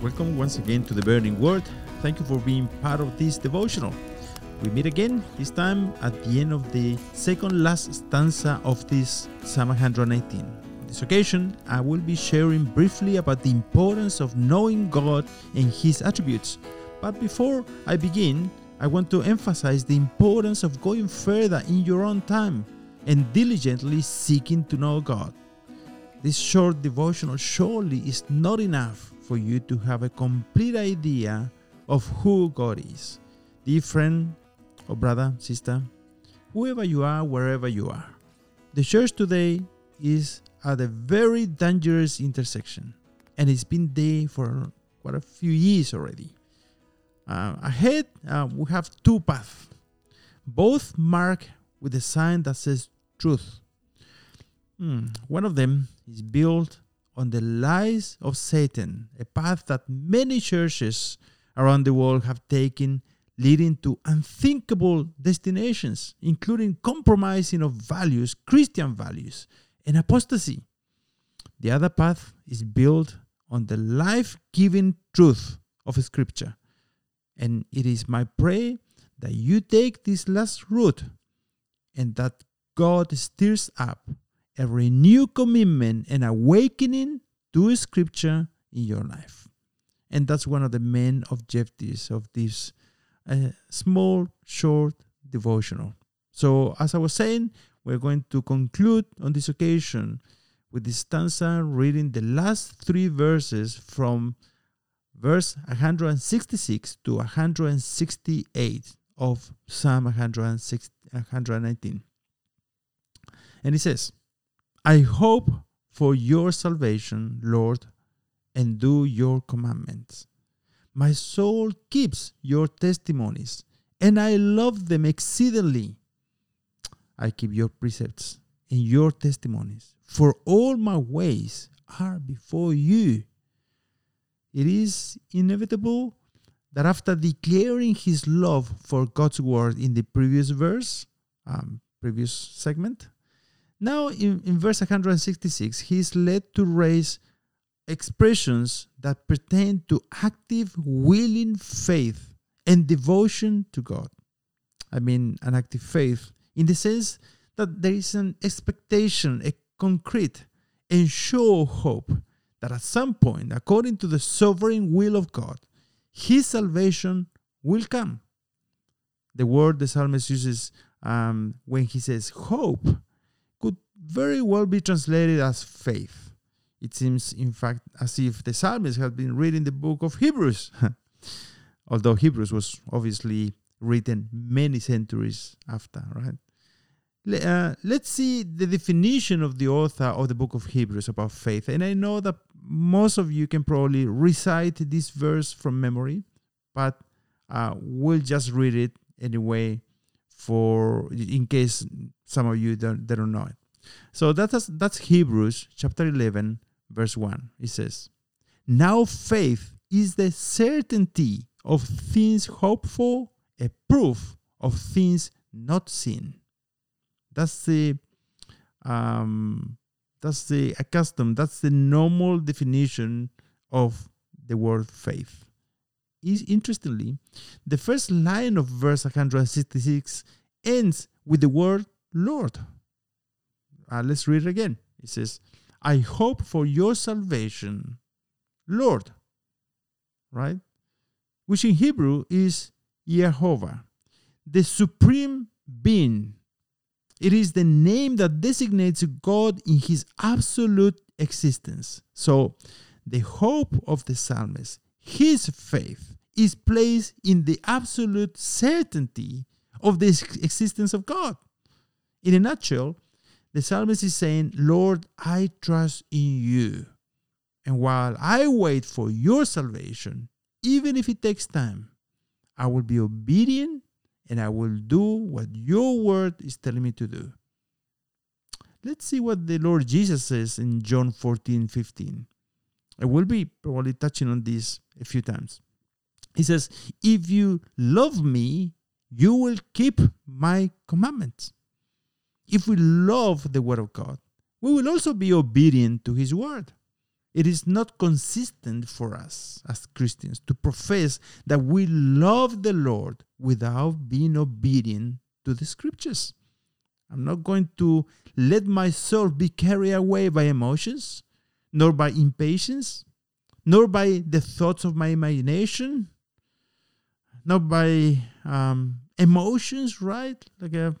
Welcome once again to the Burning Word. Thank you for being part of this devotional. We meet again, this time at the end of the second last stanza of this Psalm 119. On this occasion, I will be sharing briefly about the importance of knowing God and His attributes. But before I begin, I want to emphasize the importance of going further in your own time and diligently seeking to know God. This short devotional surely is not enough for you to have a complete idea of who God is. Dear friend or brother, sister, whoever you are, wherever you are, the church today is at a very dangerous intersection, and it's been there for quite a few years already. Uh, ahead, uh, we have two paths, both marked with a sign that says truth. Hmm, One of them is built on the lies of Satan, a path that many churches around the world have taken, leading to unthinkable destinations, including compromising of values, Christian values, and apostasy. The other path is built on the life giving truth of Scripture. And it is my prayer that you take this last route and that God stirs up a renewed commitment and awakening to Scripture in your life. And that's one of the main objectives of this uh, small, short devotional. So, as I was saying, we're going to conclude on this occasion with this stanza reading the last three verses from verse 166 to 168 of Psalm 106 119. And it says, I hope for your salvation, Lord, and do your commandments. My soul keeps your testimonies, and I love them exceedingly. I keep your precepts and your testimonies, for all my ways are before you. It is inevitable that after declaring his love for God's word in the previous verse, um, previous segment, now in, in verse 166, he is led to raise expressions that pertain to active, willing faith and devotion to God. I mean, an active faith in the sense that there is an expectation, a concrete and sure hope that at some point, according to the sovereign will of God, his salvation will come. The word the psalmist uses um, when he says hope very well be translated as faith. It seems, in fact, as if the psalmist had been reading the book of Hebrews, although Hebrews was obviously written many centuries after, right? Uh, let's see the definition of the author of the book of Hebrews about faith. And I know that most of you can probably recite this verse from memory, but uh, we'll just read it anyway for in case some of you don't, don't know it. So that's that's Hebrews chapter 11 verse 1. It says, "Now faith is the certainty of things hoped for, a proof of things not seen." That's the um that's the accustomed, that's the normal definition of the word faith. Is interestingly, the first line of verse 166 ends with the word Lord. Uh, let's read it again. It says, I hope for your salvation, Lord. Right? Which in Hebrew is Yehovah, the supreme being. It is the name that designates God in his absolute existence. So, the hope of the psalmist, his faith, is placed in the absolute certainty of the existence of God. In a nutshell, the psalmist is saying, Lord, I trust in you. And while I wait for your salvation, even if it takes time, I will be obedient and I will do what your word is telling me to do. Let's see what the Lord Jesus says in John 14 15. I will be probably touching on this a few times. He says, If you love me, you will keep my commandments. If we love the word of God, we will also be obedient to his word. it is not consistent for us as Christians to profess that we love the Lord without being obedient to the scriptures. I'm not going to let myself be carried away by emotions, nor by impatience, nor by the thoughts of my imagination, not by um, emotions, right? Like a, uh,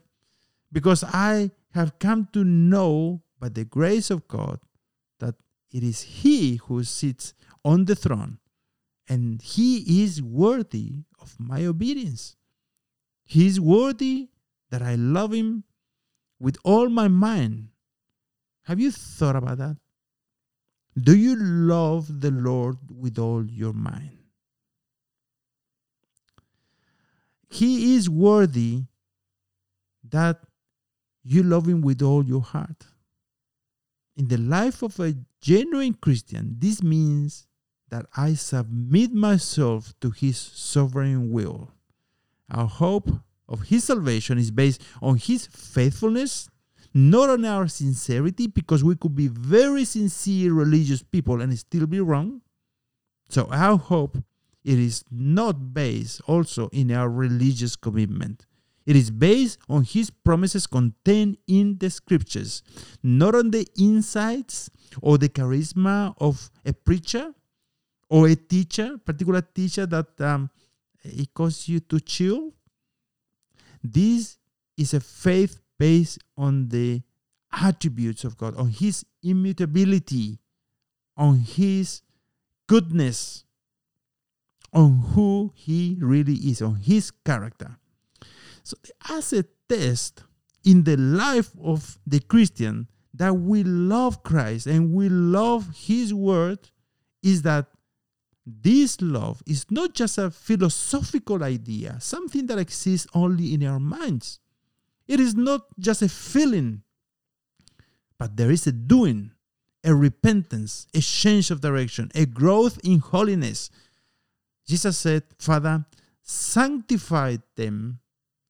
because I have come to know by the grace of God that it is He who sits on the throne and He is worthy of my obedience. He is worthy that I love Him with all my mind. Have you thought about that? Do you love the Lord with all your mind? He is worthy that you love Him with all your heart. In the life of a genuine Christian, this means that I submit myself to His sovereign will. Our hope of His salvation is based on His faithfulness, not on our sincerity, because we could be very sincere religious people and still be wrong. So our hope it is not based also in our religious commitment. It is based on his promises contained in the scriptures, not on the insights or the charisma of a preacher or a teacher, particular teacher that um, it causes you to chill. This is a faith based on the attributes of God, on his immutability, on his goodness, on who he really is, on his character. So, as a test in the life of the Christian that we love Christ and we love his word, is that this love is not just a philosophical idea, something that exists only in our minds. It is not just a feeling, but there is a doing, a repentance, a change of direction, a growth in holiness Jesus said, Father, sanctify them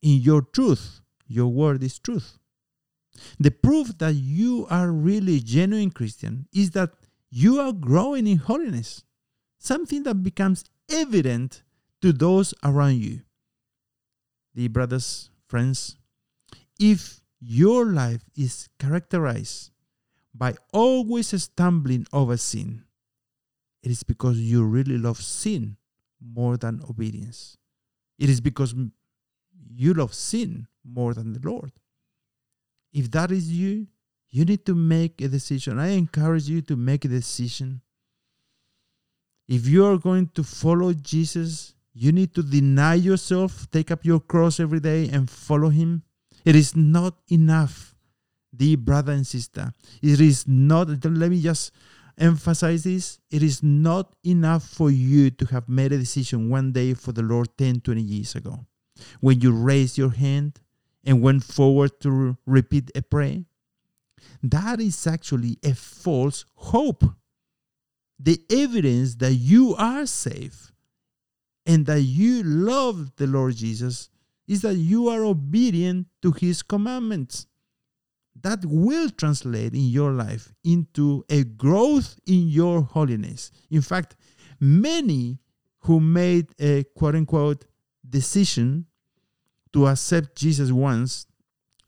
in your truth. Your word is truth. The proof that you are really genuine Christian is that you are growing in holiness, something that becomes evident to those around you. The brothers, friends, if your life is characterized by always stumbling over sin, it is because you really love sin more than obedience. It is because you love sin more than the Lord. If that is you, you need to make a decision. I encourage you to make a decision. If you are going to follow Jesus, you need to deny yourself, take up your cross every day, and follow Him. It is not enough, dear brother and sister. It is not, let me just emphasize this it is not enough for you to have made a decision one day for the Lord 10, 20 years ago. When you raised your hand and went forward to repeat a prayer, that is actually a false hope. The evidence that you are safe and that you love the Lord Jesus is that you are obedient to his commandments that will translate in your life into a growth in your holiness. In fact, many who made a quote unquote decision to accept Jesus once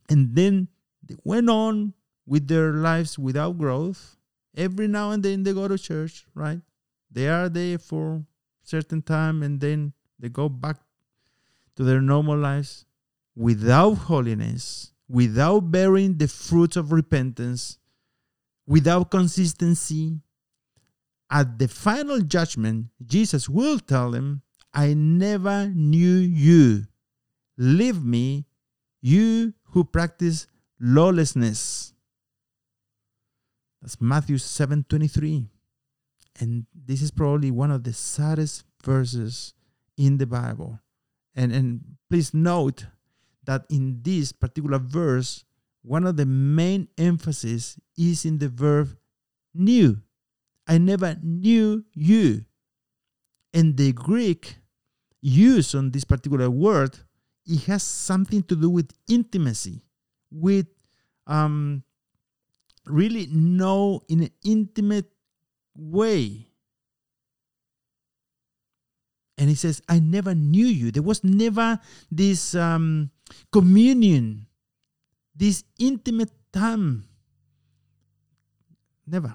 and then they went on with their lives without growth. Every now and then they go to church, right? They are there for certain time and then they go back to their normal lives without holiness without bearing the fruits of repentance, without consistency, at the final judgment, Jesus will tell them, I never knew you. Leave me, you who practice lawlessness. That's Matthew 7 23. And this is probably one of the saddest verses in the Bible. And, and please note that in this particular verse, one of the main emphasis is in the verb knew. I never knew you. And the Greek use on this particular word, it has something to do with intimacy, with um, really know in an intimate way. And he says, I never knew you. There was never this um, communion, this intimate time. Never.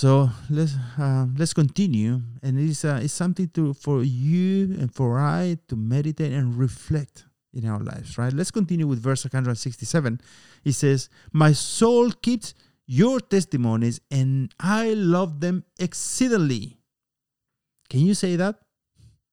So let's uh, let's continue, and it's uh, it's something to for you and for I to meditate and reflect in our lives, right? Let's continue with verse 167. It says, "My soul keeps your testimonies, and I love them exceedingly." Can you say that?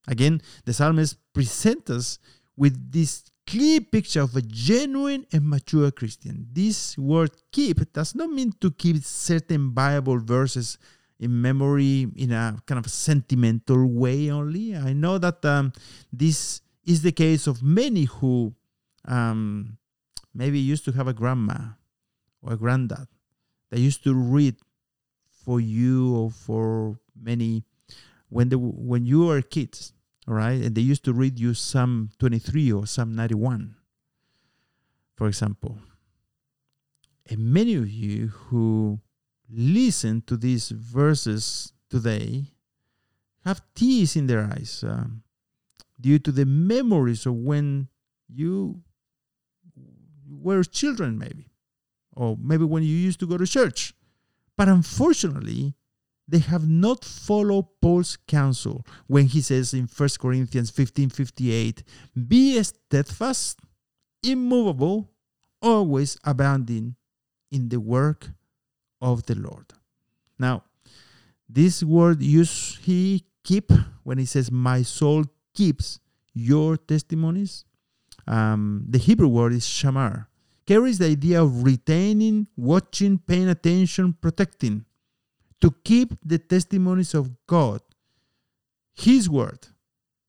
Again, the psalmist presents us with this clear picture of a genuine and mature Christian. This word keep does not mean to keep certain Bible verses in memory in a kind of sentimental way only. I know that um, this is the case of many who um, maybe used to have a grandma or a granddad that used to read for you or for many when the when you were kids all right? And they used to read you psalm 23 or psalm 91 for example. And many of you who listen to these verses today have tears in their eyes um, due to the memories of when you were children maybe or maybe when you used to go to church. But unfortunately they have not followed Paul's counsel when he says in 1 Corinthians 15 58, Be steadfast, immovable, always abounding in the work of the Lord. Now, this word use he keep when he says, My soul keeps your testimonies. Um, the Hebrew word is shamar, carries the idea of retaining, watching, paying attention, protecting to keep the testimonies of God, His word,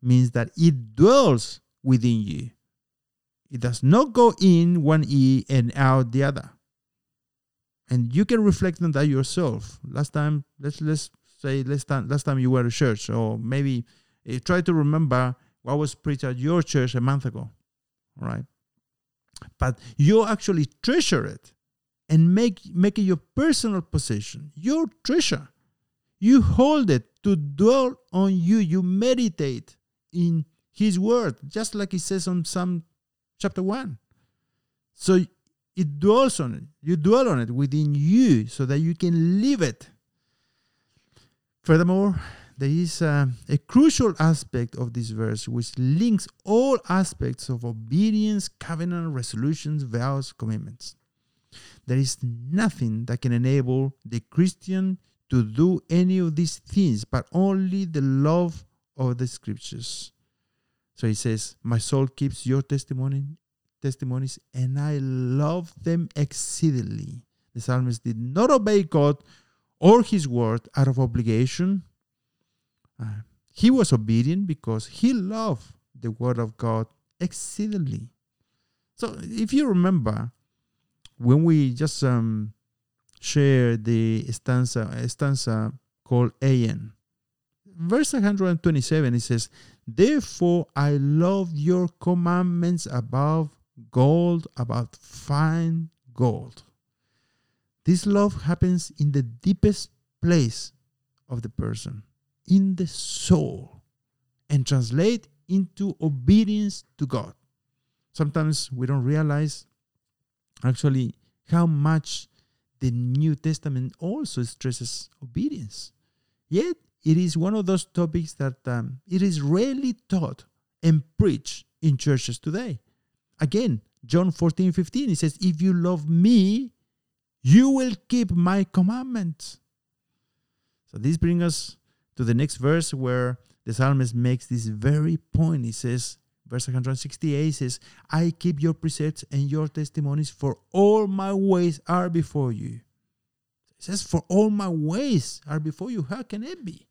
means that it dwells within you. It does not go in one ear and out the other. And you can reflect on that yourself. Last time, let's let's say last time last time you were at church, or maybe uh, try to remember what was preached at your church a month ago. Right. But you actually treasure it and make, make it your personal possession, your treasure. You hold it to dwell on you. You meditate in His Word, just like He says on Psalm chapter 1. So it dwells on it. You dwell on it within you so that you can live it. Furthermore, there is a, a, crucial aspect of this verse which links all aspects of obedience, covenant, resolutions, vows, commitments. There is nothing that can enable the Christian to do any of these things, but only the love of the scriptures. So he says, My soul keeps your testimony, testimonies, and I love them exceedingly. The psalmist did not obey God or his word out of obligation. Uh, he was obedient because he loved the word of God exceedingly. So if you remember, when we just um, share the stanza, stanza called An, verse 127, it says, Therefore I love your commandments above gold, above fine gold. This love happens in the deepest place of the person, in the soul, and translate into obedience to God. Sometimes we don't realize actually how much the New Testament also stresses obedience. Yet it is one of those topics that um, it is rarely taught and preached in churches today. Again, John 14, 15, it says, If you love me, you will keep my commandments. So this brings us to the next verse where the psalmist makes this very point. He says, Verse 168 says, I keep your precepts and your testimonies, for all my ways are before you. It says, For all my ways are before you. How can it be?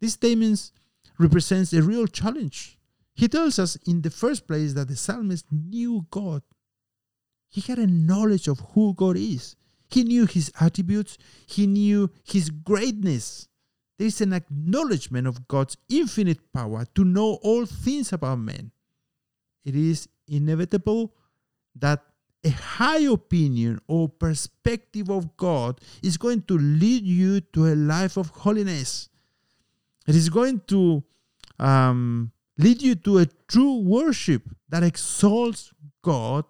This statement represents a real challenge. He tells us in the first place that the psalmist knew God. He had a knowledge of who God is. He knew his attributes, he knew his greatness. There is an acknowledgement of God's infinite power to know all things about men it is inevitable that a high opinion or perspective of God is going to lead you to a life of holiness. It is going to um, lead you to a true worship that exalts God,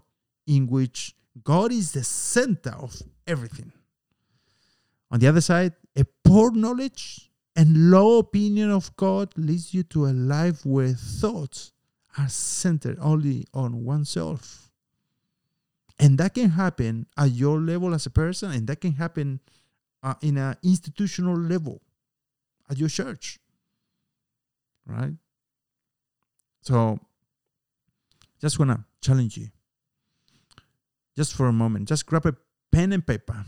in which God is the center of everything. On the other side, a poor knowledge and low opinion of God leads you to a life where thoughts are centered only on oneself. And that can happen at your level as a person, and that can happen uh, in an institutional level at your church. Right? So, just want to challenge you. Just for a moment, just grab a pen and paper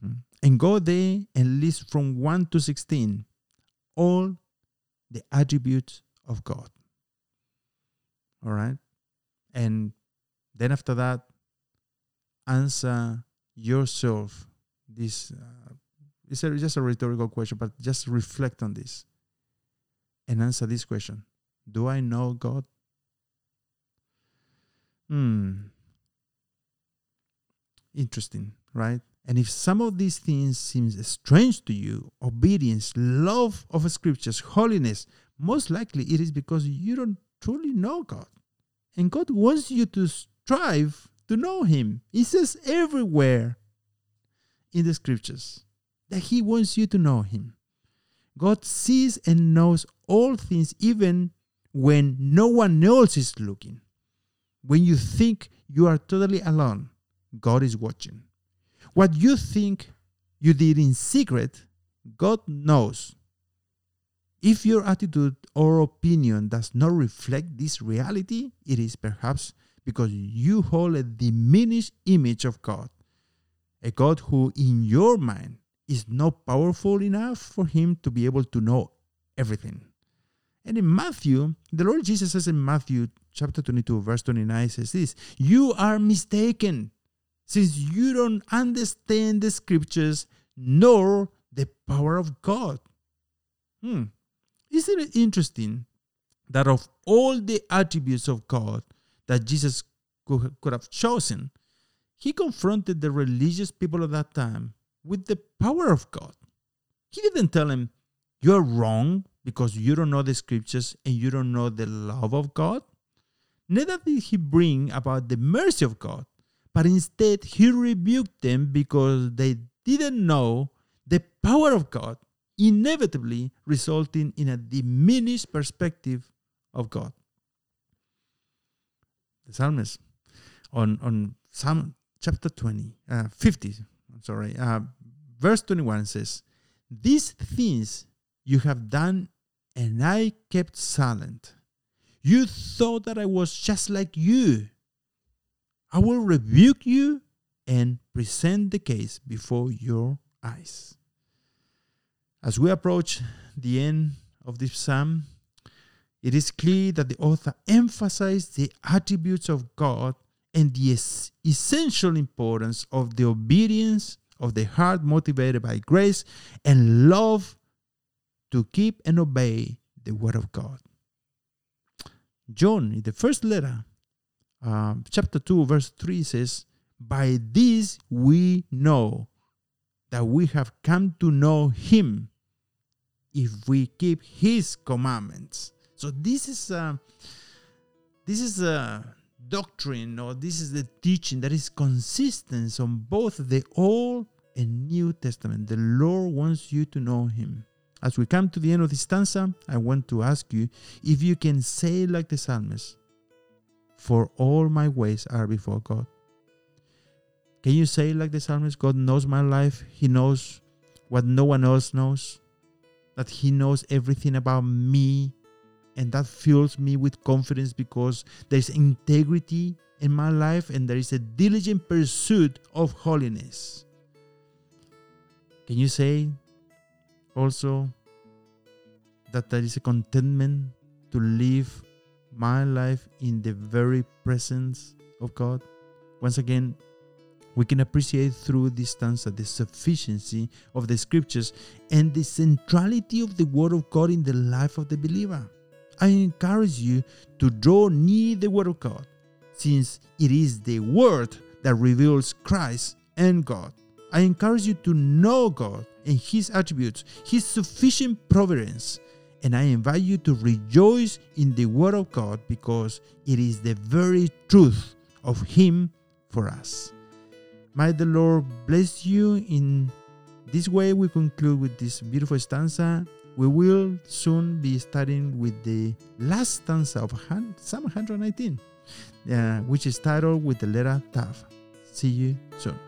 hmm, and go there and list from 1 to 16 all the attributes of God. All right? And then after that, answer yourself this. Uh, it's a, just a rhetorical question, but just reflect on this and answer this question Do I know God? Hmm. Interesting, right? And if some of these things seem strange to you, obedience, love of scriptures, holiness, most likely it is because you don't truly know God. And God wants you to strive to know Him. He says everywhere in the scriptures that He wants you to know Him. God sees and knows all things, even when no one else is looking. When you think you are totally alone, God is watching. What you think you did in secret, God knows. If your attitude or opinion does not reflect this reality, it is perhaps because you hold a diminished image of God, a God who, in your mind, is not powerful enough for him to be able to know everything. And in Matthew, the Lord Jesus says in Matthew chapter 22, verse 29 says this You are mistaken, since you don't understand the scriptures nor the power of God. Hmm. Isn't it interesting that of all the attributes of God that Jesus could, have chosen, he confronted the religious people of that time with the power of God. He didn't tell them, You're wrong because you don't know the scriptures and you don't know the love of God. Neither did he bring about the mercy of God, but instead he rebuked them because they didn't know the power of God, inevitably resulting in a diminished perspective of God. The psalmist on, on Psalm chapter 20, uh, 50, I'm sorry, uh, verse 21 says, These things you have done, and I kept silent. You thought that I was just like you. I will rebuke you and present the case before your eyes. As we approach the end of this psalm, it is clear that the author emphasized the attributes of God and the essential importance of the obedience of the heart motivated by grace and love to keep and obey the word of God. John, in the first letter, uh, chapter 2, verse 3 says, By this we know that we have come to know him if we keep his commandments. So this is a, uh, this is a doctrine or this is the teaching that is consistent on both the Old and New Testament. The Lord wants you to know Him. As we come to the end of this stanza, I want to ask you if you can say like the psalmist, For all my ways are before God. Can you say like the psalmist, God knows my life, He knows what no one else knows, that He knows everything about me, and that fills me with confidence because there's integrity in my life and there is a diligent pursuit of holiness. Can you say also that there is a contentment to live my life in the very presence of God? Once again, we can appreciate through this stanza the sufficiency of the scriptures and the centrality of the Word of God in the life of the believer. I encourage you to draw near the Word of God, since it is the Word that reveals Christ and God. I encourage you to know God and His attributes, His sufficient providence, and I invite you to rejoice in the Word of God because it is the very truth of Him for us. Might the Lord bless you in this way. We conclude with this beautiful stanza. We will soon be starting with the last stanza of Psalm 119, uh, which is titled with the letter Tav. See you soon.